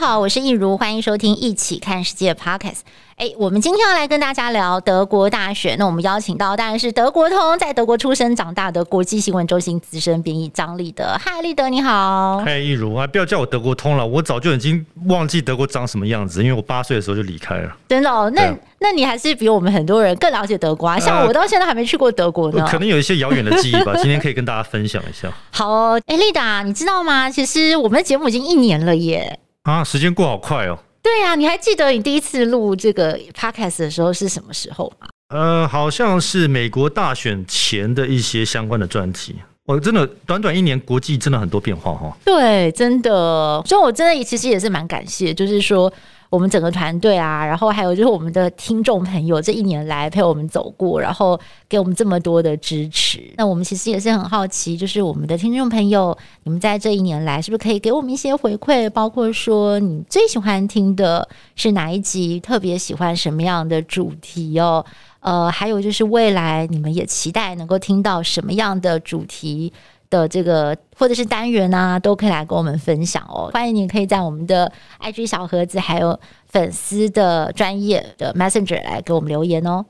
好，我是易如，欢迎收听《一起看世界》Podcast。哎，我们今天要来跟大家聊德国大选。那我们邀请到当然是德国通，在德国出生长大的国际新闻中心资深编译张立德。嗨，立德你好。嗨，易如啊，不要叫我德国通了，我早就已经忘记德国长什么样子，因为我八岁的时候就离开了。真的哦？那、啊、那你还是比我们很多人更了解德国啊。像我到现在还没去过德国呢。呃、可能有一些遥远的记忆吧。今天可以跟大家分享一下。好哦，哎，立达，你知道吗？其实我们的节目已经一年了耶。啊，时间过好快哦。对呀、啊，你还记得你第一次录这个 podcast 的时候是什么时候吗？呃，好像是美国大选前的一些相关的专题。我真的短短一年，国际真的很多变化哈。对，真的，所以我真的其实也是蛮感谢，就是说。我们整个团队啊，然后还有就是我们的听众朋友，这一年来陪我们走过，然后给我们这么多的支持。那我们其实也是很好奇，就是我们的听众朋友，你们在这一年来是不是可以给我们一些回馈？包括说你最喜欢听的是哪一集，特别喜欢什么样的主题哦？呃，还有就是未来你们也期待能够听到什么样的主题？的这个或者是单元啊，都可以来跟我们分享哦。欢迎你可以在我们的 IG 小盒子，还有粉丝的专业的 Messenger 来给我们留言哦。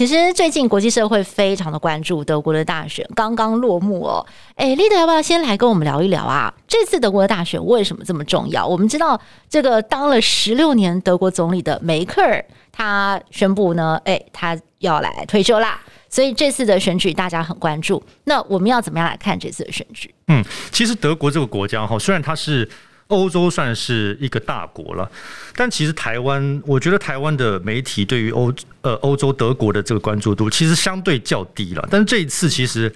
其实最近国际社会非常的关注德国的大选刚刚落幕哦。哎，立德要不要先来跟我们聊一聊啊？这次德国的大选为什么这么重要？我们知道这个当了十六年德国总理的梅克尔，他宣布呢，哎，他要来退休啦。所以这次的选举大家很关注。那我们要怎么样来看这次的选举？嗯，其实德国这个国家哈，虽然它是。欧洲算是一个大国了，但其实台湾，我觉得台湾的媒体对于欧呃欧洲德国的这个关注度其实相对较低了。但是这一次，其实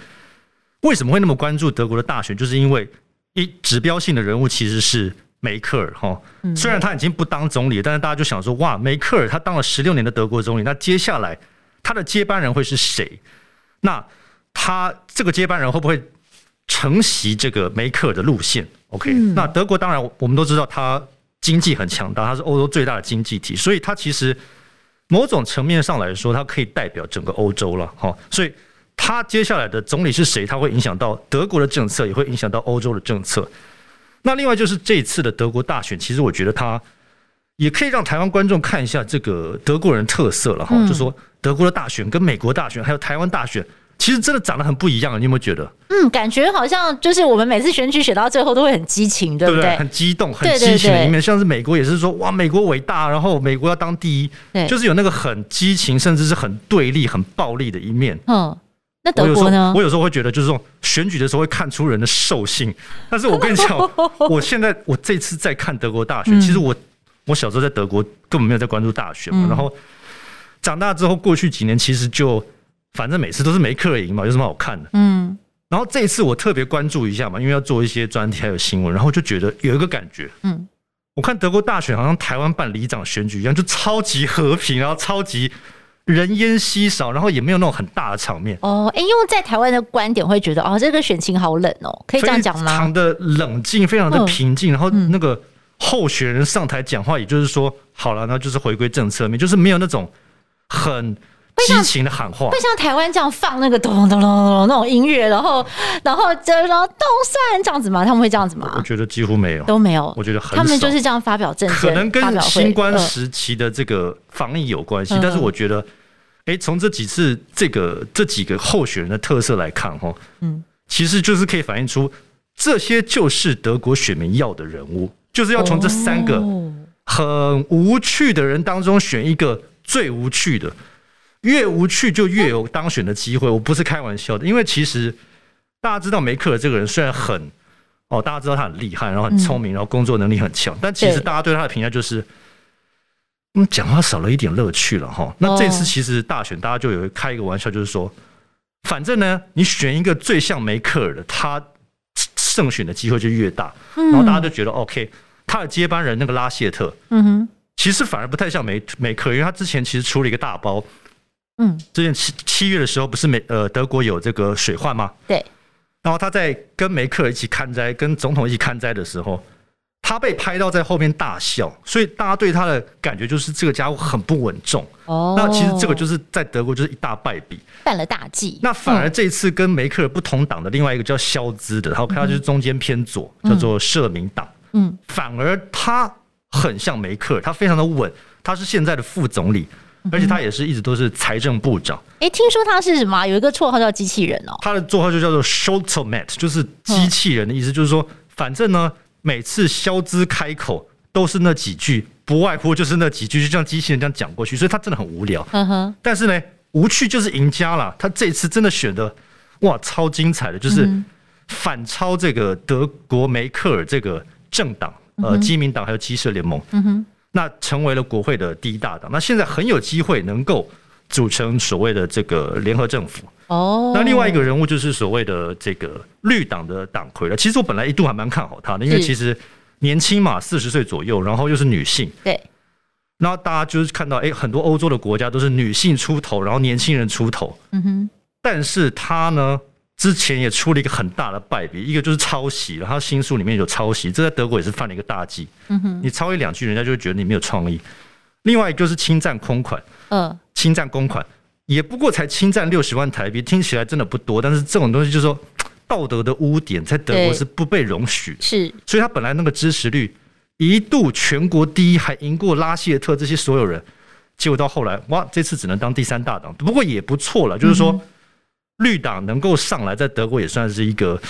为什么会那么关注德国的大选，就是因为一指标性的人物其实是梅克尔哈。虽然他已经不当总理，但是大家就想说，哇，梅克尔他当了十六年的德国总理，那接下来他的接班人会是谁？那他这个接班人会不会承袭这个梅克尔的路线？OK，那德国当然我们都知道，它经济很强大，它是欧洲最大的经济体，所以它其实某种层面上来说，它可以代表整个欧洲了，哈。所以它接下来的总理是谁，它会影响到德国的政策，也会影响到欧洲的政策。那另外就是这次的德国大选，其实我觉得它也可以让台湾观众看一下这个德国人特色了，哈，就是说德国的大选跟美国大选还有台湾大选。其实真的长得很不一样，你有没有觉得？嗯，感觉好像就是我们每次选举选到最后都会很激情，对不对？对对很激动，很激情的一面。像是美国也是说哇，美国伟大，然后美国要当第一，就是有那个很激情，甚至是很对立、很暴力的一面。嗯，那德国呢？我有时候会觉得，就是这种选举的时候会看出人的兽性。但是我跟你讲，我现在我这次在看德国大选，其实我我小时候在德国根本没有在关注大选嘛，然后长大之后，过去几年其实就。反正每次都是梅克尔赢嘛，有什么好看的？嗯，然后这一次我特别关注一下嘛，因为要做一些专题还有新闻，然后就觉得有一个感觉，嗯，我看德国大选好像台湾办里长选举一样，就超级和平，然后超级人烟稀少，然后也没有那种很大的场面。哦，哎，因为在台湾的观点会觉得，哦，这个选情好冷哦，可以这样讲吗？非常的冷静，非常的平静，然后那个候选人上台讲话，也就是说，好了，那就是回归政策面，就是没有那种很。激情的喊话，会像台湾这样放那个咚咚咚咚咚那种音乐，然后然后就说“动算”这样子吗？他们会这样子吗？我觉得几乎没有，都没有。我觉得很，他们就是这样发表政见，可能跟新冠时期的这个防疫有关系。但是我觉得，哎，从这几次这个这几个候选人的特色来看，哈，嗯，其实就是可以反映出这些就是德国选民要的人物，就是要从这三个很无趣的人当中选一个最无趣的。越无趣就越有当选的机会，我不是开玩笑的。因为其实大家知道梅克尔这个人虽然很哦，大家知道他很厉害，然后很聪明，然后工作能力很强，但其实大家对他的评价就是嗯，讲话少了一点乐趣了哈。那这次其实大选，大家就有开一个玩笑，就是说，反正呢，你选一个最像梅克尔的，他胜选的机会就越大。然后大家就觉得 OK，他的接班人那个拉谢特，嗯哼，其实反而不太像梅梅克尔，因为他之前其实出了一个大包。嗯，之前七七月的时候，不是美呃德国有这个水患吗？对。然后他在跟梅克尔一起看灾，跟总统一起看灾的时候，他被拍到在后面大笑，所以大家对他的感觉就是这个家伙很不稳重。哦。那其实这个就是在德国就是一大败笔，犯了大忌。那反而这一次跟梅克尔不同党的另外一个叫肖兹的，然后看到就是中间偏左，叫做社民党。嗯。反而他很像梅克尔，他非常的稳，他是现在的副总理。而且他也是一直都是财政部长。哎、欸，听说他是什么？有一个绰号叫机器人哦。他的绰号就叫做 Scholzomat，就是机器人的意思。就是说，反正呢，每次肖兹开口都是那几句，不外乎就是那几句，就像机器人这样讲过去。所以他真的很无聊。嗯哼。但是呢，无趣就是赢家了。他这次真的选的哇，超精彩的，就是反超这个德国梅克尔这个政党，呃，基民党还有基社联盟。嗯哼。那成为了国会的第一大党，那现在很有机会能够组成所谓的这个联合政府。哦，那另外一个人物就是所谓的这个绿党的党魁了。其实我本来一度还蛮看好他的，因为其实年轻嘛，四十岁左右，然后又是女性。对。那大家就是看到，哎，很多欧洲的国家都是女性出头，然后年轻人出头。嗯哼。但是他呢？之前也出了一个很大的败笔，一个就是抄袭，然后新书里面有抄袭，这在德国也是犯了一个大忌。嗯哼，你抄一两句，人家就会觉得你没有创意。另外一个就是侵占公款，嗯，侵占公款，也不过才侵占六十万台币，听起来真的不多，但是这种东西就是说道德的污点，在德国是不被容许。是，所以他本来那个支持率一度全国第一，还赢过拉谢特这些所有人，结果到后来，哇，这次只能当第三大党，不过也不错了，就是说。嗯绿党能够上来，在德国也算是一个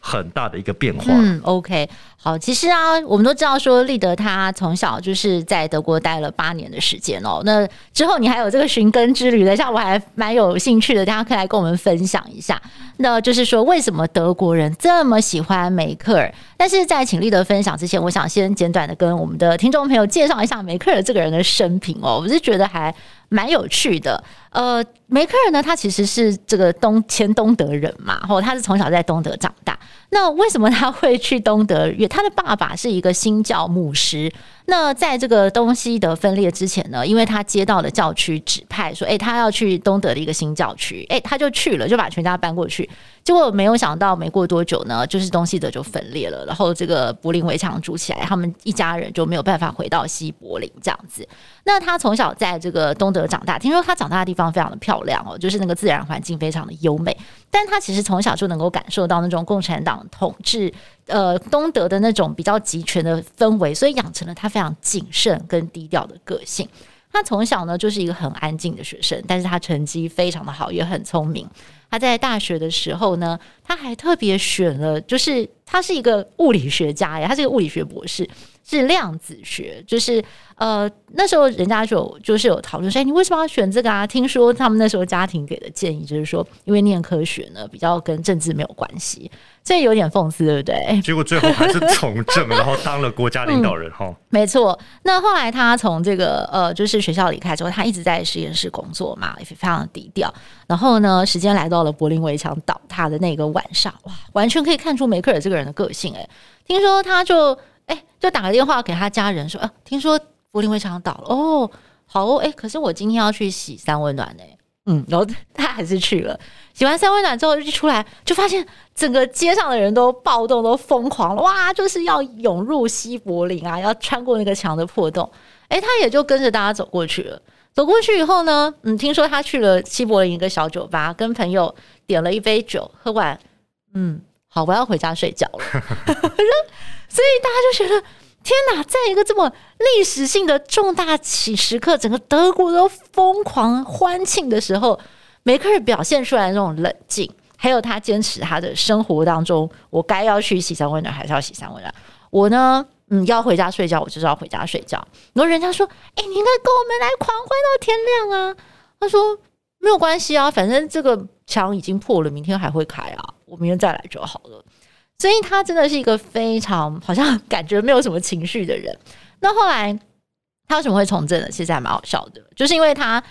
很大的一个变化。嗯，OK，好，其实啊，我们都知道说立德他从小就是在德国待了八年的时间哦。那之后你还有这个寻根之旅的，像我还蛮有兴趣的，大家可以来跟我们分享一下。那就是说，为什么德国人这么喜欢梅克尔？但是在请立德分享之前，我想先简短的跟我们的听众朋友介绍一下梅克尔这个人的生平哦。我是觉得还。蛮有趣的，呃，梅克尔呢，他其实是这个东前东德人嘛，然后他是从小在东德长大。那为什么他会去东德？因为他的爸爸是一个新教牧师。那在这个东西德分裂之前呢，因为他接到了教区指派，说，哎，他要去东德的一个新教区，哎，他就去了，就把全家搬过去。结果没有想到，没过多久呢，就是东西德就分裂了，然后这个柏林围墙筑起来，他们一家人就没有办法回到西柏林这样子。那他从小在这个东德长大，听说他长大的地方非常的漂亮哦，就是那个自然环境非常的优美。但他其实从小就能够感受到那种共产党统治。呃，东德的那种比较集权的氛围，所以养成了他非常谨慎跟低调的个性。他从小呢就是一个很安静的学生，但是他成绩非常的好，也很聪明。他在大学的时候呢，他还特别选了，就是他是一个物理学家呀，他是一个物理学博士，是量子学，就是。呃，那时候人家就就是有讨论说，哎，你为什么要选这个啊？听说他们那时候家庭给的建议就是说，因为念科学呢比较跟政治没有关系，这有点讽刺，对不对？结果最后还是从政，然后当了国家领导人哈、没错。那后来他从这个呃，就是学校离开之后，他一直在实验室工作嘛，也非常低调。然后呢，时间来到了柏林围墙倒塌的那个晚上，哇，完全可以看出梅克尔这个人的个性。哎，听说他就哎，就打个电话给他家人说，啊，听说。柏林围墙倒了哦，好哦，哎，可是我今天要去洗三温暖呢，嗯，然后 他还是去了。洗完三温暖之后，一出来就发现整个街上的人都暴动，都疯狂了，哇，就是要涌入西柏林啊，要穿过那个墙的破洞。哎，他也就跟着大家走过去了。走过去以后呢，嗯，听说他去了西柏林一个小酒吧，跟朋友点了一杯酒，喝完，嗯，好，我要回家睡觉了。所以大家就觉得。天哪，在一个这么历史性的重大起时刻，整个德国都疯狂欢庆的时候，梅克尔表现出来那种冷静，还有他坚持他的生活当中，我该要去洗三温暖还是要洗三温暖？我呢，嗯，要回家睡觉，我就是要回家睡觉。然后人家说：“哎，你应该跟我们来狂欢到天亮啊！”他说：“没有关系啊，反正这个墙已经破了，明天还会开啊，我明天再来就好了。”所以他真的是一个非常好像感觉没有什么情绪的人。那后来他为什么会从政呢？其实还蛮好笑的，就是因为他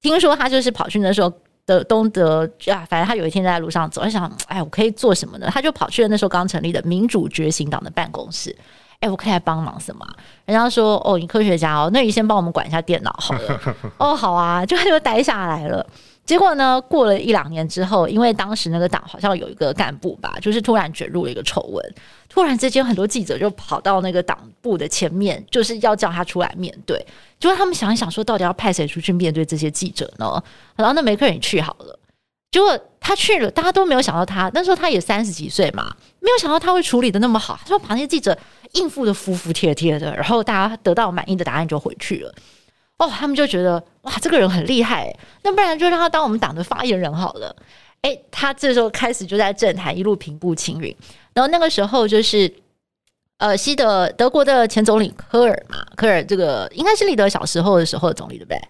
听说他就是跑去那时候的东德啊，反正他有一天在路上走，他想，哎，我可以做什么呢？他就跑去了那时候刚成立的民主觉醒党的办公室。哎，我可以来帮忙什么？人家说，哦，你科学家哦，那你先帮我们管一下电脑好了。哦，好啊，就他就待下来了。结果呢，过了一两年之后，因为当时那个党好像有一个干部吧，就是突然卷入了一个丑闻，突然之间很多记者就跑到那个党部的前面，就是要叫他出来面对。结果他们想一想，说到底要派谁出去面对这些记者呢？然后那梅克尔你去好了。结果他去了，大家都没有想到他那时候他也三十几岁嘛，没有想到他会处理得那么好，他说把那些记者应付得服服帖帖的，然后大家得到满意的答案就回去了。哦，他们就觉得哇，这个人很厉害，那不然就让他当我们党的发言人好了。哎，他这时候开始就在政坛一路平步青云，然后那个时候就是呃，西德德国的前总理科尔嘛，科尔这个应该是立德小时候的时候的总理对不对？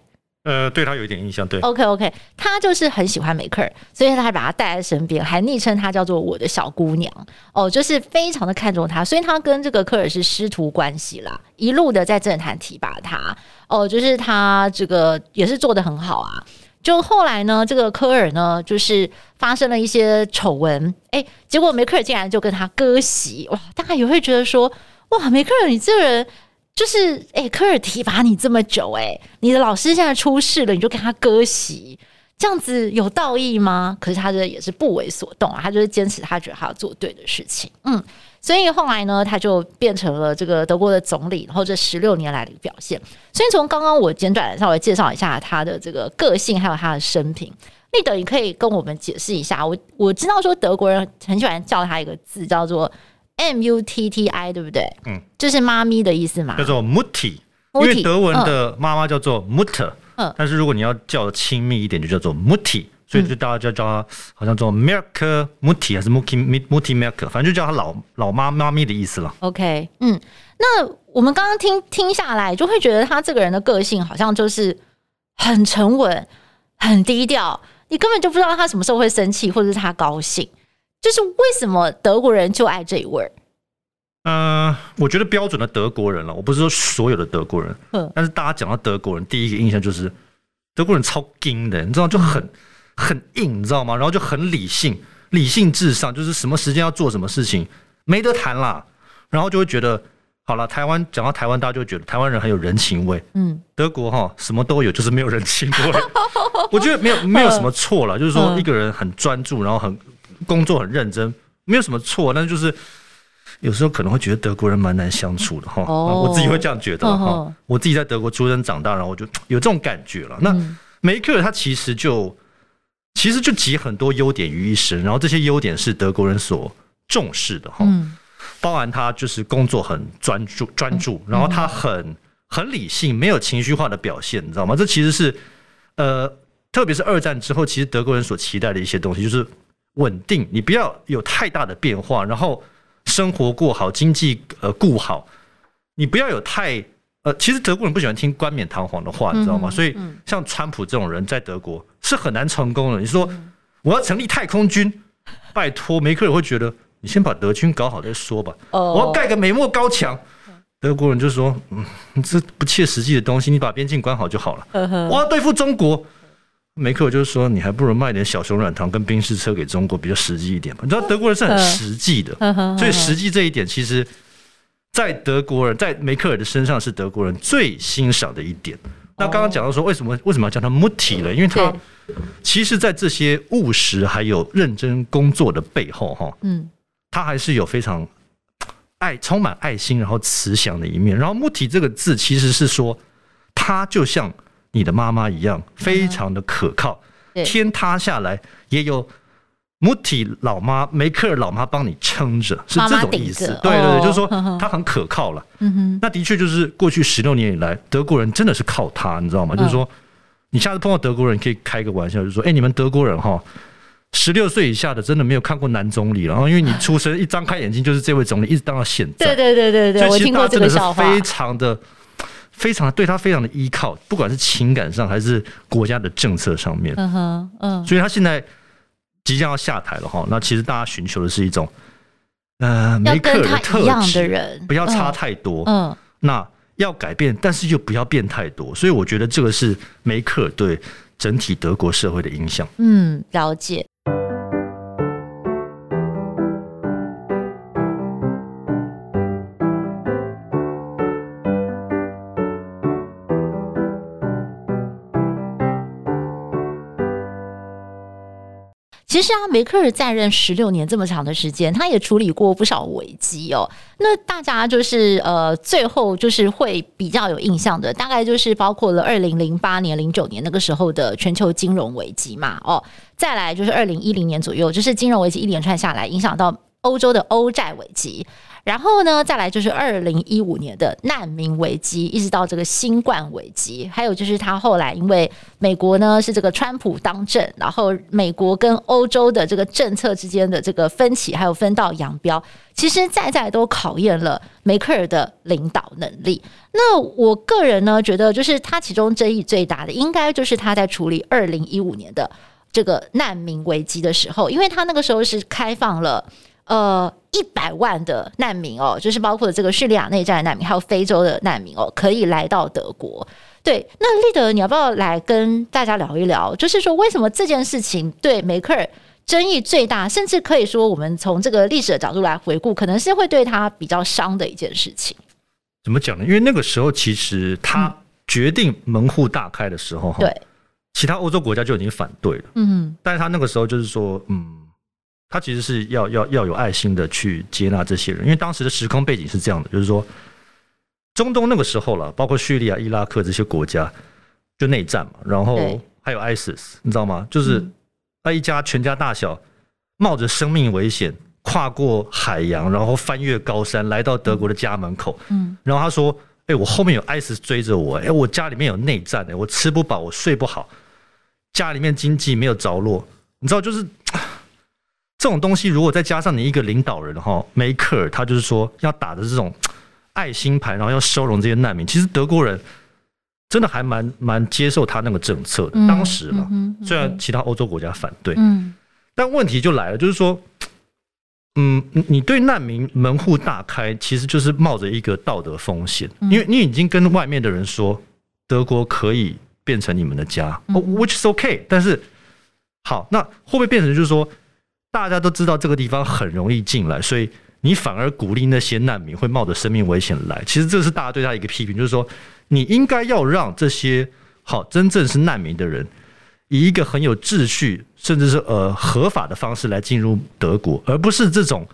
呃，对他有一点印象，对。OK OK，他就是很喜欢梅克尔，所以他还把他带在身边，还昵称他叫做我的小姑娘哦，就是非常的看重他，所以他跟这个科尔是师徒关系啦，一路的在政坛提拔他哦，就是他这个也是做得很好啊。就后来呢，这个科尔呢，就是发生了一些丑闻，哎，结果梅克尔竟然就跟他割席哇，大家也会觉得说，哇，梅克尔你这个人。就是哎、科尔提拔你这么久，哎，你的老师现在出事了，你就跟他割席，这样子有道义吗？可是他这也是不为所动啊，他就是坚持他觉得他要做对的事情，嗯，所以后来呢，他就变成了这个德国的总理，然后这十六年来的表现。所以从刚刚我简短的稍微介绍一下他的这个个性，还有他的生平，立德，你可以跟我们解释一下。我我知道说德国人很喜欢叫他一个字，叫做。M U T T I 对不对？嗯，就是妈咪的意思嘛，叫做 Mutti，因为德文的妈妈叫做 Mutter，嗯，但是如果你要叫的亲密一点，就叫做 Mutti，所以就大家就叫她好像叫 Merke Mutti 还是 Mutti Mutti Merke，反正就叫她老老妈妈咪的意思了。OK，嗯，那我们刚刚听听下来，就会觉得她这个人的个性好像就是很沉稳、很低调，你根本就不知道她什么时候会生气，或者是她高兴。就是为什么德国人就爱这一味儿？嗯、呃，我觉得标准的德国人了，我不是说所有的德国人，嗯，但是大家讲到德国人，第一个印象就是德国人超硬的，你知道就很很硬，你知道吗？然后就很理性，理性至上，就是什么时间要做什么事情没得谈啦。然后就会觉得，好了，台湾讲到台湾，大家就会觉得台湾人很有人情味，嗯，德国哈什么都有，就是没有人情味。我觉得没有没有什么错了，就是说一个人很专注，然后很。工作很认真，没有什么错，但是就是有时候可能会觉得德国人蛮难相处的哈。Oh, 我自己会这样觉得哈。Oh, oh. 我自己在德国出生长大，然后我就有这种感觉了。那梅克尔他其实就其实就集很多优点于一身，然后这些优点是德国人所重视的哈。包含他就是工作很专注专注，然后他很很理性，没有情绪化的表现，你知道吗？这其实是呃，特别是二战之后，其实德国人所期待的一些东西，就是。稳定，你不要有太大的变化，然后生活过好，经济呃顾好，你不要有太呃，其实德国人不喜欢听冠冕堂皇的话，你知道吗？所以像川普这种人在德国是很难成功的。你说我要成立太空军，拜托，梅克尔会觉得你先把德军搞好再说吧。我要盖个美墨高墙，德国人就说嗯，你这不切实际的东西，你把边境关好就好了。我要对付中国。梅克尔就是说，你还不如卖点小熊软糖跟冰室车给中国，比较实际一点吧。你知道德国人是很实际的，所以实际这一点，其实，在德国人，在梅克尔的身上是德国人最欣赏的一点。那刚刚讲到说，为什么为什么要叫他 Mutti 呢？因为他其实，在这些务实还有认真工作的背后，哈，嗯，他还是有非常爱、充满爱心，然后慈祥的一面。然后 Mutti 这个字，其实是说他就像。你的妈妈一样，非常的可靠。嗯、天塌下来也有 Mutti 老妈、梅克尔老妈帮你撑着，是这种意思。妈妈对对对，就是说他很可靠了。嗯哼，那的确就是过去十六年以来，德国人真的是靠他，你知道吗？嗯、就是说，你下次碰到德国人，可以开个玩笑，就是说，哎、欸，你们德国人哈，十六岁以下的真的没有看过男总理了。然后因为你出生一张开眼睛就是这位总理，一直当到现在。对对对对对，我听过这个笑话，非常的。非常对他非常的依靠，不管是情感上还是国家的政策上面，嗯哼，嗯，所以他现在即将要下台了哈。那其实大家寻求的是一种，呃，梅克尔的特质，不要差太多，嗯，那要改变，但是又不要变太多。所以我觉得这个是梅克尔对整体德国社会的影响。嗯，了解。其实啊，梅克尔在任十六年这么长的时间，他也处理过不少危机哦。那大家就是呃，最后就是会比较有印象的，大概就是包括了二零零八年、零九年那个时候的全球金融危机嘛。哦，再来就是二零一零年左右，就是金融危机一连串下来，影响到欧洲的欧债危机。然后呢，再来就是二零一五年的难民危机，一直到这个新冠危机，还有就是他后来因为美国呢是这个川普当政，然后美国跟欧洲的这个政策之间的这个分歧，还有分道扬镳，其实在在都考验了梅克尔的领导能力。那我个人呢觉得，就是他其中争议最大的，应该就是他在处理二零一五年的这个难民危机的时候，因为他那个时候是开放了。呃，一百万的难民哦，就是包括这个叙利亚内战的难民，还有非洲的难民哦，可以来到德国。对，那立德，你要不要来跟大家聊一聊？就是说，为什么这件事情对梅克尔争议最大，甚至可以说，我们从这个历史的角度来回顾，可能是会对他比较伤的一件事情。怎么讲呢？因为那个时候，其实他决定门户大开的时候，哈、嗯，对，其他欧洲国家就已经反对了。嗯，但是他那个时候就是说，嗯。他其实是要要要有爱心的去接纳这些人，因为当时的时空背景是这样的，就是说中东那个时候了，包括叙利亚、伊拉克这些国家就内战嘛，然后还有 ISIS，你知道吗？就是他一家全家大小冒着生命危险跨过海洋，然后翻越高山来到德国的家门口。嗯，然后他说：“哎，我后面有 ISIS 追着我，哎，我家里面有内战，哎，我吃不饱，我睡不好，家里面经济没有着落，你知道就是。”这种东西，如果再加上你一个领导人哈，梅克尔，他就是说要打的这种爱心牌，然后要收容这些难民。其实德国人真的还蛮蛮接受他那个政策的。当时嘛，虽然其他欧洲国家反对，但问题就来了，就是说，嗯，你对难民门户大开，其实就是冒着一个道德风险，因为你已经跟外面的人说，德国可以变成你们的家，which is okay。但是，好，那会不会变成就是说？大家都知道这个地方很容易进来，所以你反而鼓励那些难民会冒着生命危险来。其实这是大家对他一个批评，就是说你应该要让这些好真正是难民的人，以一个很有秩序，甚至是呃合法的方式来进入德国，而不是这种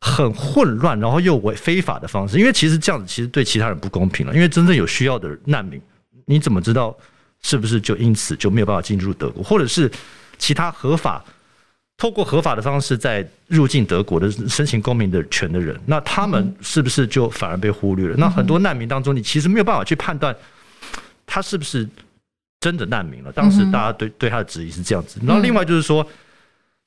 很混乱然后又违非法的方式。因为其实这样子其实对其他人不公平了。因为真正有需要的难民，你怎么知道是不是就因此就没有办法进入德国，或者是其他合法？透过合法的方式在入境德国的申请公民的权的人，那他们是不是就反而被忽略了？那很多难民当中，你其实没有办法去判断他是不是真的难民了。当时大家对对他的质疑是这样子。然后另外就是说，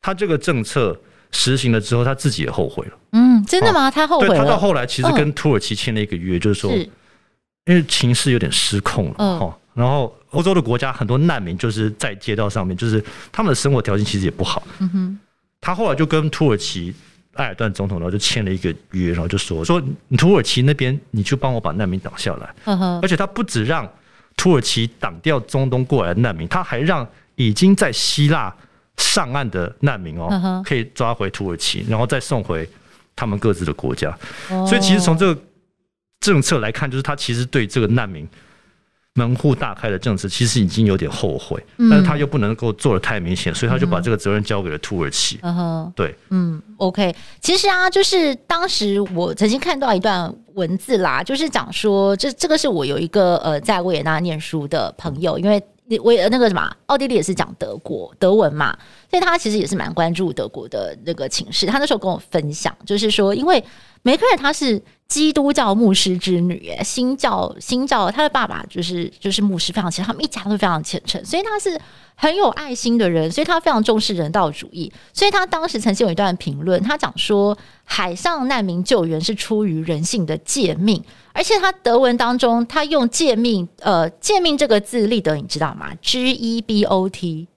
他这个政策实行了之后，他自己也后悔了。嗯，真的吗？他后悔了。对，他到后来其实跟土耳其签了一个约，就是说，因为情势有点失控了，哈。然后欧洲的国家很多难民就是在街道上面，就是他们的生活条件其实也不好。嗯哼，他后来就跟土耳其埃尔段总统，然后就签了一个约，然后就说说土耳其那边你就帮我把难民挡下来。嗯哼，而且他不止让土耳其挡掉中东过来的难民，他还让已经在希腊上岸的难民哦，可以抓回土耳其，然后再送回他们各自的国家。所以其实从这个政策来看，就是他其实对这个难民。门户大开的政策其实已经有点后悔，但是他又不能够做的太明显，所以他就把这个责任交给了土耳其。嗯哼，对，嗯，OK。其实啊，就是当时我曾经看到一段文字啦，就是讲说，这这个是我有一个呃在维也纳念书的朋友，因为维那个什么奥地利也是讲德国德文嘛，所以他其实也是蛮关注德国的那个情势。他那时候跟我分享，就是说，因为梅克尔她是。基督教牧师之女，耶新教新教，她的爸爸就是就是牧师，非常虔诚，他们一家都非常虔诚，所以他是很有爱心的人，所以他非常重视人道主义，所以他当时曾经有一段评论，他讲说海上难民救援是出于人性的诫命，而且他德文当中他用诫命，呃，诫命这个字，立德你知道吗？G E B O T，G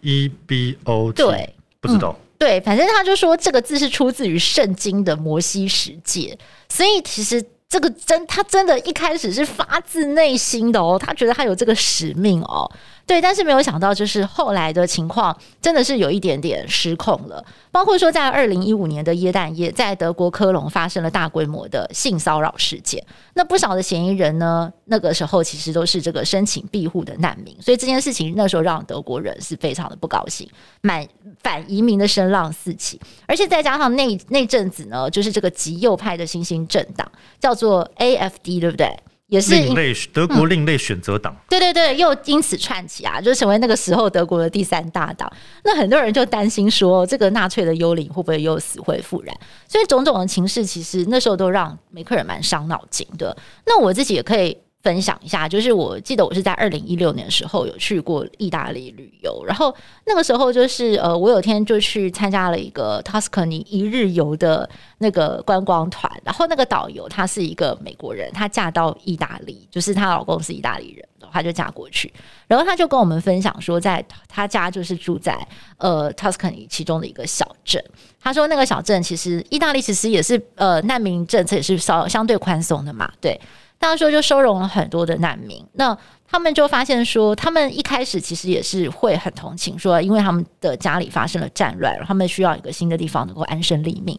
E B O T，对，不知道。嗯对，反正他就说这个字是出自于圣经的摩西十诫，所以其实这个真，他真的一开始是发自内心的哦，他觉得他有这个使命哦。对，但是没有想到，就是后来的情况真的是有一点点失控了。包括说，在二零一五年的耶诞夜，在德国科隆发生了大规模的性骚扰事件。那不少的嫌疑人呢，那个时候其实都是这个申请庇护的难民。所以这件事情那时候让德国人是非常的不高兴，满反移民的声浪四起。而且再加上那那阵子呢，就是这个极右派的新兴政党叫做 AFD，对不对？也是另类德国另类选择党，嗯，对对对，又因此串起啊，就成为那个时候德国的第三大党。那很多人就担心说，这个纳粹的幽灵会不会又死灰复燃？所以种种的情势，其实那时候都让梅克尔蛮伤脑筋的。那我自己也可以。分享一下，就是我记得我是在二零一六年的时候有去过意大利旅游，然后那个时候就是呃，我有天就去参加了一个 Tuscany 一日游的那个观光团，然后那个导游她是一个美国人，她嫁到意大利，就是她老公是意大利人，她就嫁过去，然后她就跟我们分享说，在她家就是住在呃 Tuscany 其中的一个小镇，她说那个小镇其实意大利其实也是呃难民政策也是稍相对宽松的嘛，对。当时就收容了很多的难民，那他们就发现说，他们一开始其实也是会很同情，说因为他们的家里发生了战乱，他们需要一个新的地方能够安身立命。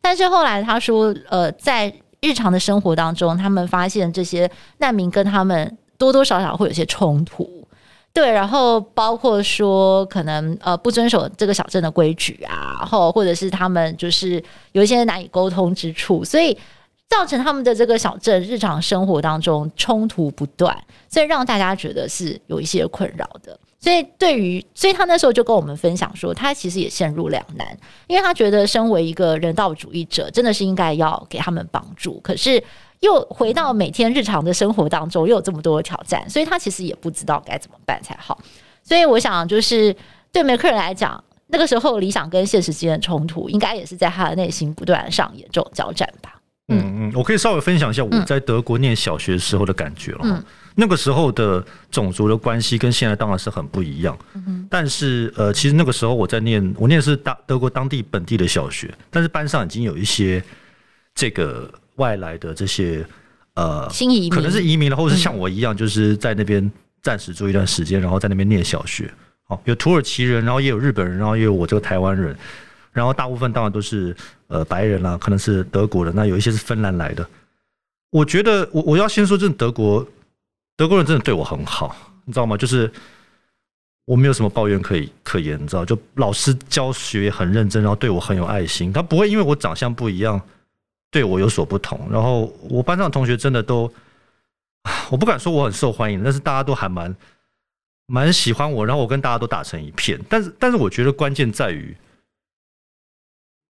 但是后来他说，呃，在日常的生活当中，他们发现这些难民跟他们多多少少会有些冲突，对，然后包括说可能呃不遵守这个小镇的规矩啊，然后或者是他们就是有一些难以沟通之处，所以。造成他们的这个小镇日常生活当中冲突不断，所以让大家觉得是有一些困扰的。所以对于，所以他那时候就跟我们分享说，他其实也陷入两难，因为他觉得身为一个人道主义者，真的是应该要给他们帮助，可是又回到每天日常的生活当中，又有这么多的挑战，所以他其实也不知道该怎么办才好。所以我想，就是对梅克尔来讲，那个时候理想跟现实之间的冲突，应该也是在他的内心不断上演这种交战吧。嗯嗯，我可以稍微分享一下我在德国念小学时候的感觉了。嗯，那个时候的种族的关系跟现在当然是很不一样。嗯，但是呃，其实那个时候我在念，我念的是大德国当地本地的小学，但是班上已经有一些这个外来的这些呃新移民，可能是移民了，或者是像我一样，就是在那边暂时住一段时间，然后在那边念小学。好，有土耳其人，然后也有日本人，然后也有我这个台湾人。然后大部分当然都是呃白人啦，可能是德国的，那有一些是芬兰来的。我觉得我我要先说，这德国德国人真的对我很好，你知道吗？就是我没有什么抱怨可以可言，你知道？就老师教学很认真，然后对我很有爱心，他不会因为我长相不一样对我有所不同。然后我班上同学真的都，我不敢说我很受欢迎，但是大家都还蛮蛮喜欢我，然后我跟大家都打成一片。但是但是我觉得关键在于。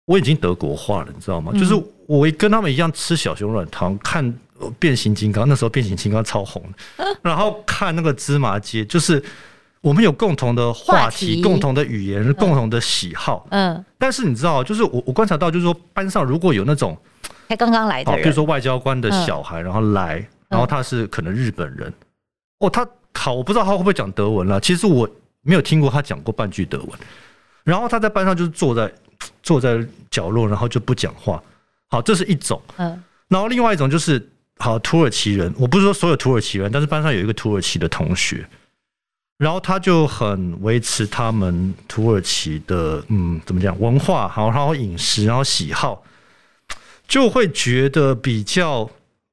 我已经德国化了，你知道吗？就是我跟他们一样吃小熊软糖，看变形金刚，那时候变形金刚超红，然后看那个芝麻街，就是我们有共同的话题、共同的语言、共同的喜好。嗯，但是你知道，就是我我观察到，就是说班上如果有那种才刚刚来的，比如说外交官的小孩，然后来，然后他是可能日本人，哦，他好，我不知道他会不会讲德文了。其实我没有听过他讲过半句德文，然后他在班上就是坐在。坐在角落，然后就不讲话。好，这是一种。嗯，然后另外一种就是，好，土耳其人。我不是说所有土耳其人，但是班上有一个土耳其的同学，然后他就很维持他们土耳其的，嗯，怎么讲文化，好，然后饮食，然后喜好，就会觉得比较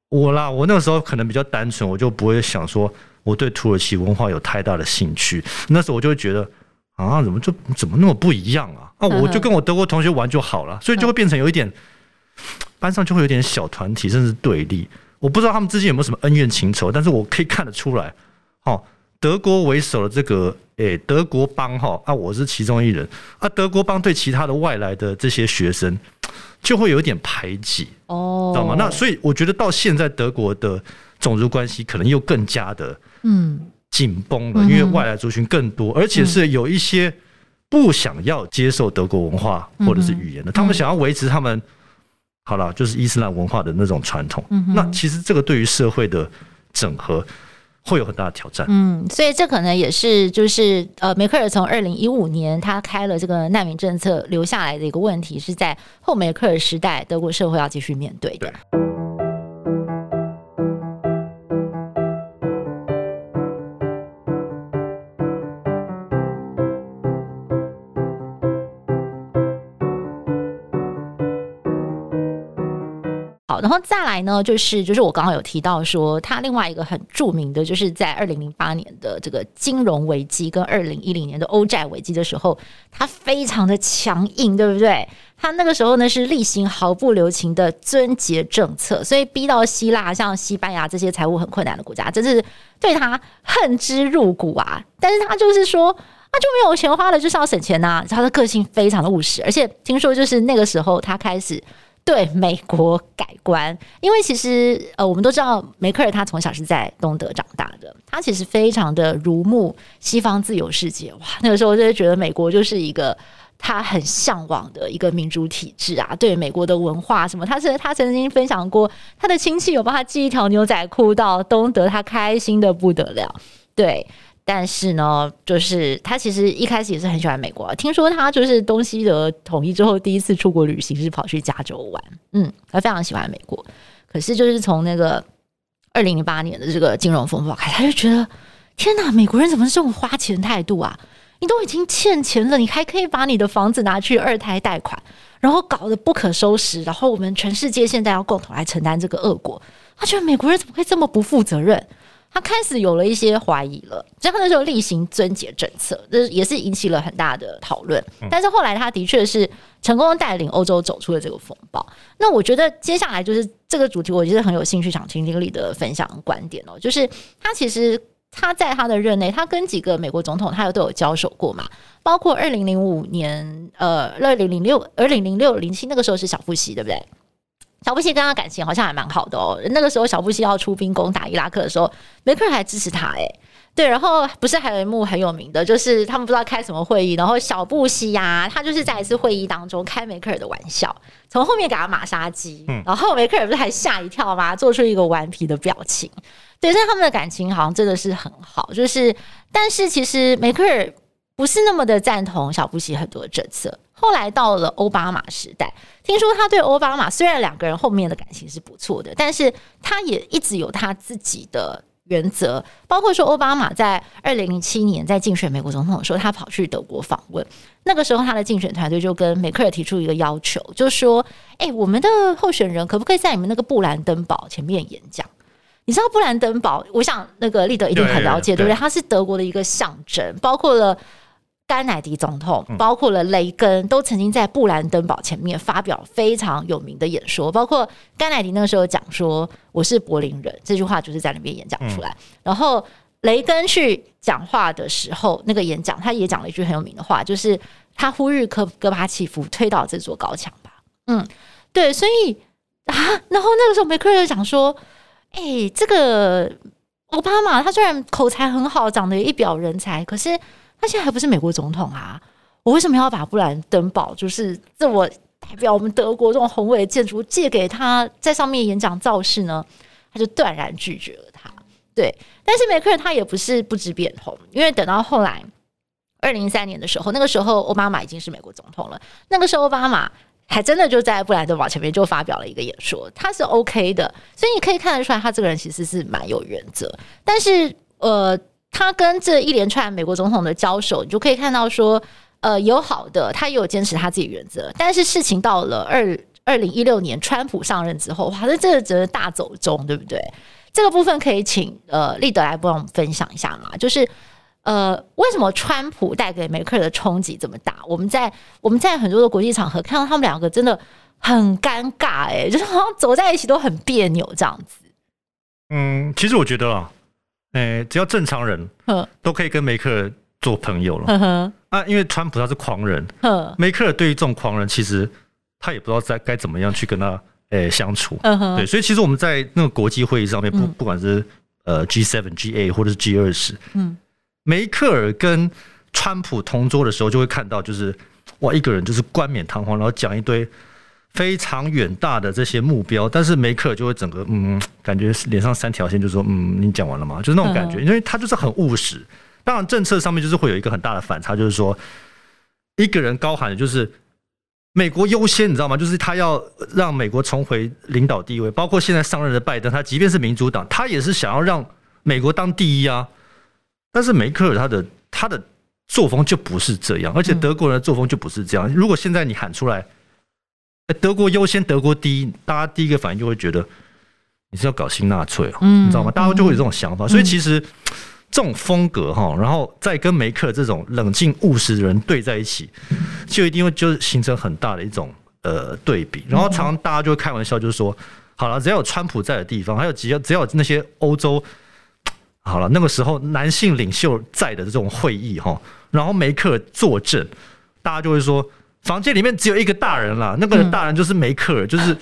我啦。我那个时候可能比较单纯，我就不会想说我对土耳其文化有太大的兴趣。那时候我就会觉得。啊，怎么就怎么那么不一样啊？啊，我就跟我德国同学玩就好了，所以就会变成有一点班上就会有点小团体，甚至对立。我不知道他们之间有没有什么恩怨情仇，但是我可以看得出来，哦，德国为首的这个诶德国帮哈啊，我是其中一人啊，德国帮对其他的外来的这些学生就会有点排挤哦，知道吗？那所以我觉得到现在德国的种族关系可能又更加的嗯。紧绷了，因为外来族群更多，而且是有一些不想要接受德国文化或者是语言的，他们想要维持他们好了，就是伊斯兰文化的那种传统。那其实这个对于社会的整合会有很大的挑战。嗯，所以这可能也是就是呃，梅克尔从二零一五年他开了这个难民政策留下来的一个问题，是在后梅克尔时代德国社会要继续面对的。对然后再来呢，就是就是我刚刚有提到说，他另外一个很著名的，就是在二零零八年的这个金融危机跟二零一零年的欧债危机的时候，他非常的强硬，对不对？他那个时候呢是例行毫不留情的撙节政策，所以逼到希腊、像西班牙这些财务很困难的国家，真是对他恨之入骨啊！但是他就是说。他就没有钱花了，就是要省钱呐、他的个性非常的务实，而且听说就是那个时候，他开始对美国改观。因为其实呃，我们都知道梅克尔他从小是在东德长大的，他其实非常的如沐西方自由世界。哇，那个时候我就觉得美国就是一个他很向往的一个民主体制啊。对美国的文化什么，他是他曾经分享过，他的亲戚有帮他寄一条牛仔裤到东德，他开心的不得了。对。但是呢，就是他其实一开始也是很喜欢美国。听说他就是东西德统一之后第一次出国旅行是跑去加州玩，嗯，他非常喜欢美国。可是就是从那个二零零八年的这个金融风暴开始，他就觉得天哪，美国人怎么这种花钱态度啊？你都已经欠钱了，你还可以把你的房子拿去二胎贷款，然后搞得不可收拾，然后我们全世界现在要共同来承担这个恶果。他觉得美国人怎么会这么不负责任？他开始有了一些怀疑了，所以他那时候例行撙节政策，这也是引起了很大的讨论。但是后来他的确是成功带领欧洲走出了这个风暴。那我觉得接下来就是这个主题，我其实很有兴趣想听听你的分享观点哦。就是他其实他在他的任内，他跟几个美国总统他有都有交手过嘛，包括二零零五年，呃，二零零六、二零零六、零七那个时候是小布希，对不对？小布希跟他感情好像还蛮好的哦。那个时候小布希要出兵攻打伊拉克的时候，梅克尔还支持他诶。对，然后不是还有一幕很有名的，就是他们不知道开什么会议，然后小布希呀、啊，他就是在一次会议当中开梅克尔的玩笑，从后面给他马杀鸡，然后梅克尔不是还吓一跳吗？做出一个顽皮的表情。对，所以他们的感情好像真的是很好，就是但是其实梅克尔不是那么的赞同小布希很多的政策。后来到了奥巴马时代，听说他对奥巴马虽然两个人后面的感情是不错的，但是他也一直有他自己的原则，包括说奥巴马在二零零七年在竞选美国总统的时候，他跑去德国访问，那个时候他的竞选团队就跟梅克尔提出一个要求，就说：“哎，我们的候选人可不可以在你们那个布兰登堡前面演讲？你知道布兰登堡？我想那个立德一定很了解，对不对？它是德国的一个象征，包括了。”甘乃迪总统，包括了雷根，都曾经在布兰登堡前面发表非常有名的演说。包括甘乃迪那个时候讲说：“我是柏林人”，这句话就是在那边演讲出来。然后雷根去讲话的时候，那个演讲他也讲了一句很有名的话，就是他呼吁科戈巴契夫推倒这座高墙吧。嗯，对，所以啊，然后那个时候梅克尔就讲说：“哎、欸，这个奥巴马他虽然口才很好，长得一表人才，可是。”他现在还不是美国总统啊！我为什么要把布兰登堡，就是这么代表我们德国这种宏伟的建筑借给他，在上面演讲造势呢？他就断然拒绝了他。对，但是梅克尔他也不是不知变通，因为等到后来二零一三年的时候，那个时候奥巴马已经是美国总统了。那个时候奥巴马还真的就在布兰登堡前面就发表了一个演说，他是 OK 的，所以你可以看得出来，他这个人其实是蛮有原则。但是呃。他跟这一连串美国总统的交手，你就可以看到说，呃，有好的，他也有坚持他自己原则。但是事情到了二二零一六年，川普上任之后，哇，那这个真的大走中，对不对？这个部分可以请呃立德来帮我们分享一下嘛？就是呃，为什么川普带给梅克尔的冲击这么大？我们在我们在很多的国际场合看到他们两个真的很尴尬，哎，就是好像走在一起都很别扭这样子。嗯，其实我觉得啊。哎，只要正常人，都可以跟梅克尔做朋友了。呵呵啊，因为川普他是狂人，呵梅克尔对于这种狂人，其实他也不知道在该怎么样去跟他诶相处。对，所以其实我们在那个国际会议上面，不不管是呃 G seven、G eight 或者是 G 二十，嗯，梅克尔跟川普同桌的时候，就会看到就是哇，一个人就是冠冕堂皇，然后讲一堆。非常远大的这些目标，但是梅克尔就会整个嗯，感觉脸上三条线，就说嗯，你讲完了吗？就是那种感觉，因为他就是很务实。当然，政策上面就是会有一个很大的反差，就是说一个人高喊的就是美国优先，你知道吗？就是他要让美国重回领导地位。包括现在上任的拜登，他即便是民主党，他也是想要让美国当第一啊。但是梅克尔他的他的作风就不是这样，而且德国人的作风就不是这样。如果现在你喊出来。德国优先，德国第一，大家第一个反应就会觉得你是要搞新纳粹哦，嗯、你知道吗？大家就会有这种想法。嗯、所以其实这种风格哈，然后再跟梅克这种冷静务实的人对在一起，就一定会就是形成很大的一种呃对比。然后常常大家就会开玩笑，就是说，好了，只要有川普在的地方，还有只要只要有那些欧洲。好了，那个时候男性领袖在的这种会议哈，然后梅克坐镇，大家就会说，房间里面只有一个大人啦，那个大人就是梅克尔，嗯、就是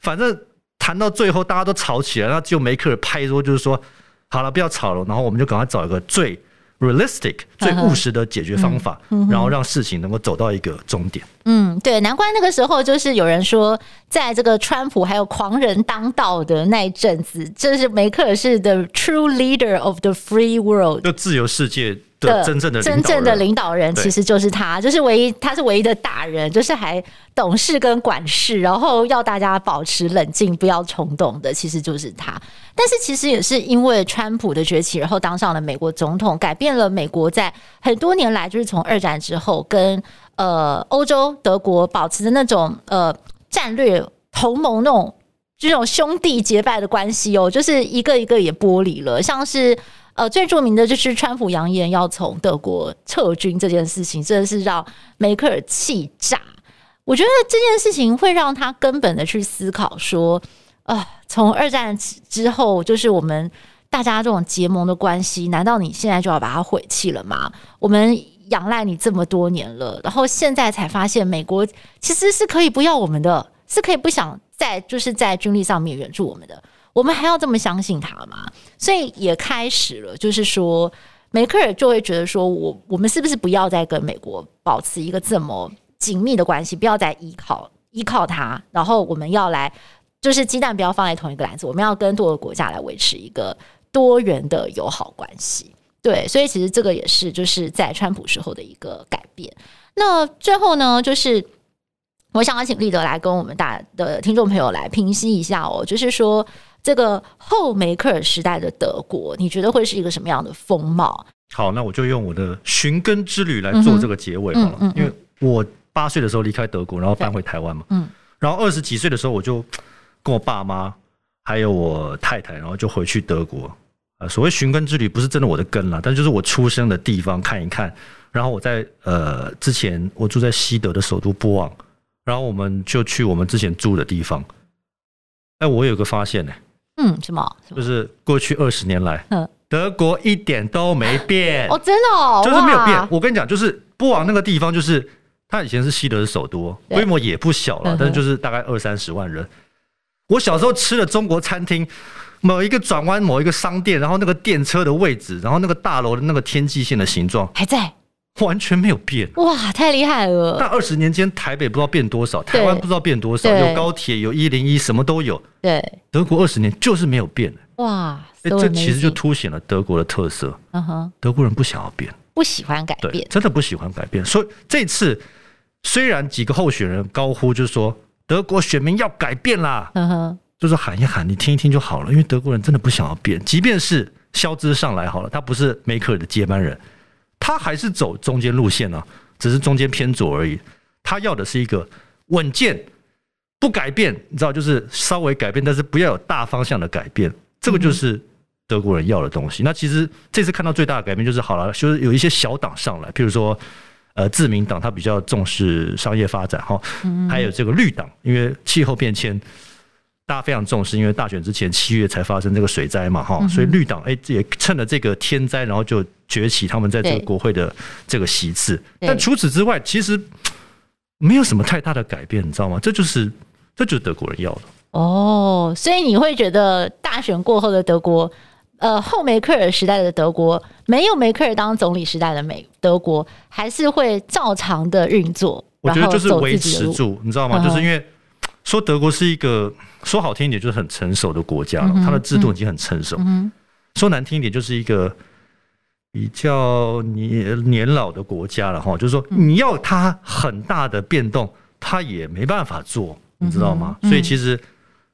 反正谈到最后大家都吵起来，然后只有梅克尔拍桌就是说，好了，不要吵了，然后我们就赶快找一个最。realistic 最务实的解决方法，然后让事情能够走到一个终点。嗯，对，难怪那个时候就是有人说，在这个川普还有狂人当道的那一阵子，这是梅克尔是 the true leader of the free world，就自由世界。的真正的真正的领导人其实就是他，就是唯一，他是唯一的大人，就是还懂事跟管事，然后要大家保持冷静，不要冲动的，其实就是他。但是其实也是因为川普的崛起，然后当上了美国总统，改变了美国在很多年来，就是从二战之后跟呃欧洲德国保持的那种呃战略同盟那种这种兄弟结拜的关系哦，就是一个一个也剥离了，像是。呃，最著名的就是川普扬言要从德国撤军这件事情，真的是让梅克尔气炸。我觉得这件事情会让他根本的去思考说，啊、从二战之后，就是我们大家这种结盟的关系，难道你现在就要把它毁弃了吗？我们仰赖你这么多年了，然后现在才发现美国其实是可以不要我们的，是可以不想再就是在军力上面援助我们的。我们还要这么相信他吗？所以也开始了，就是说，梅克尔就会觉得说，我我们是不是不要再跟美国保持一个这么紧密的关系，不要再依靠依靠他，然后我们要来，就是鸡蛋不要放在同一个篮子，我们要跟多个国家来维持一个多元的友好关系。对，所以其实这个也是就是在川普时候的一个改变。那最后呢，就是我想要请立德来跟我们大的听众朋友来评析一下哦，就是说。这个后梅克尔时代的德国，你觉得会是一个什么样的风貌？好，那我就用我的寻根之旅来做这个结尾好了。嗯嗯嗯、因为我八岁的时候离开德国，然后搬回台湾嘛。嗯。然后二十几岁的时候，我就跟我爸妈还有我太太，然后就回去德国。啊，所谓寻根之旅，不是真的我的根啦，但就是我出生的地方看一看。然后我在呃之前我住在西德的首都波昂，然后我们就去我们之前住的地方。哎，我有个发现呢、欸。嗯，什么？就是过去二十年来，嗯，德国一点都没变哦，真的哦，就是没有变。我跟你讲，就是波昂那个地方，就是它以前是西德的首都，规模也不小了，但是就是大概二三十万人。我小时候吃的中国餐厅，某一个转弯，某一个商店，然后那个电车的位置，然后那个大楼的那个天际线的形状还在。完全没有变哇，太厉害了！但二十年间，台北不知道变多少，台湾不知道变多少，有高铁，有一零一，什么都有。对，德国二十年就是没有变。哇，哎，这其实就凸显了德国的特色。嗯哼，德国人不想要变，不喜欢改变，真的不喜欢改变。所以这次虽然几个候选人高呼，就是说德国选民要改变啦，嗯哼，就是喊一喊，你听一听就好了。因为德国人真的不想要变，即便是肖兹上来好了，他不是梅克尔的接班人。他还是走中间路线呢、啊，只是中间偏左而已。他要的是一个稳健、不改变，你知道，就是稍微改变，但是不要有大方向的改变。这个就是德国人要的东西。那其实这次看到最大的改变就是，好了，就是有一些小党上来，譬如说，呃，自民党他比较重视商业发展哈，还有这个绿党，因为气候变迁。大家非常重视，因为大选之前七月才发生这个水灾嘛，哈、嗯，所以绿党哎也趁着这个天灾，然后就崛起他们在这个国会的这个席次。但除此之外，其实没有什么太大的改变，你知道吗？这就是这就是德国人要的。哦，所以你会觉得大选过后的德国，呃，后梅克尔时代的德国，没有梅克尔当总理时代的美德国，还是会照常的运作。我觉得就是维持住，你知道吗？嗯、就是因为说德国是一个。说好听一点，就是很成熟的国家了，它的制度已经很成熟。说难听一点，就是一个比较年年老的国家了哈。就是说，你要它很大的变动，它也没办法做，你知道吗？所以其实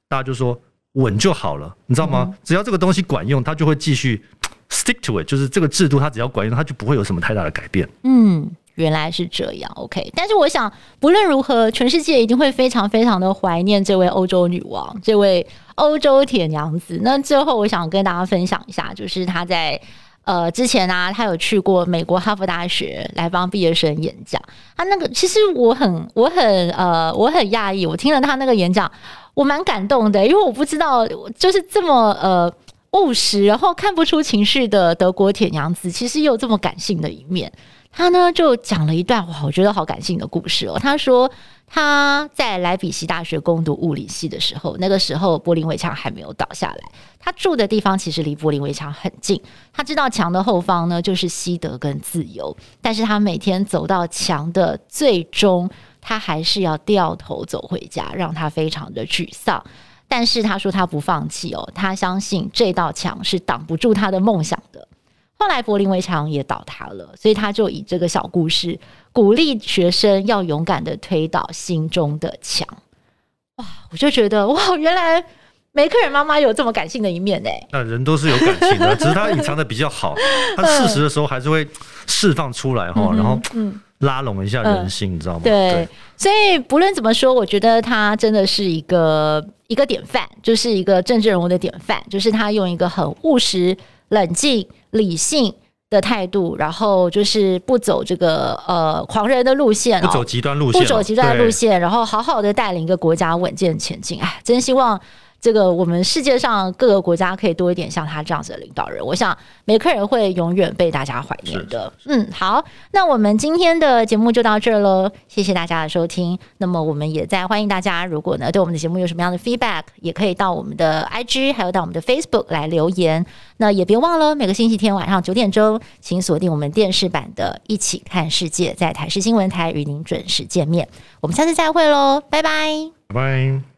大家就说稳就好了，你知道吗？只要这个东西管用，它就会继续 stick to it，就是这个制度它只要管用，它就不会有什么太大的改变。嗯。原来是这样。OK，但是我想，不论如何，全世界一定会非常非常的怀念这位欧洲女王，这位欧洲铁娘子。那最后，我想跟大家分享一下，就是她在。呃，之前啊，她有去过美国哈佛大学来帮毕业生演讲。她那个其实我很我很呃我很讶异，我听了她那个演讲，我蛮感动的，因为我不知道就是这么呃务实，然后看不出情绪的德国铁娘子，其实也有这么感性的一面。他呢就讲了一段哇，我觉得好感性的故事哦。他说他在莱比锡大学攻读物理系的时候，那个时候柏林围墙还没有倒下来，他住的地方其实离柏林围墙很近。他知道墙的后方呢就是西德跟自由，但是他每天走到墙的最终，他还是要掉头走回家，让他非常的沮丧。但是他说他不放弃哦，他相信这道墙是挡不住他的梦想的。后来柏林围墙也倒塌了，所以他就以这个小故事鼓励学生要勇敢的推倒心中的墙。哇，我就觉得哇，原来梅克尔妈妈有这么感性的一面呢。那人都是有感性的，只是他隐藏的比较好。他事实的时候还是会释放出来哈，然后拉拢一下人心，你知道吗？对，所以不论怎么说，我觉得他真的是一个一个典范，就是一个政治人物的典范，就是他用一个很务实。冷静、理性的态度，然后就是不走这个呃狂人的路线，不走极端路线，不走极端的路线，然后好好的带领一个国家稳健前进。哎，真希望。这个我们世界上各个国家可以多一点像他这样子的领导人，我想梅克尔会永远被大家怀念的。嗯，好，那我们今天的节目就到这儿喽，谢谢大家的收听。那么我们也在欢迎大家，如果呢对我们的节目有什么样的 feedback，也可以到我们的 IG，还有到我们的 Facebook 来留言。那也别忘了每个星期天晚上九点钟，请锁定我们电视版的《一起看世界》，在台视新闻台与您准时见面。我们下次再会喽，拜拜，拜拜。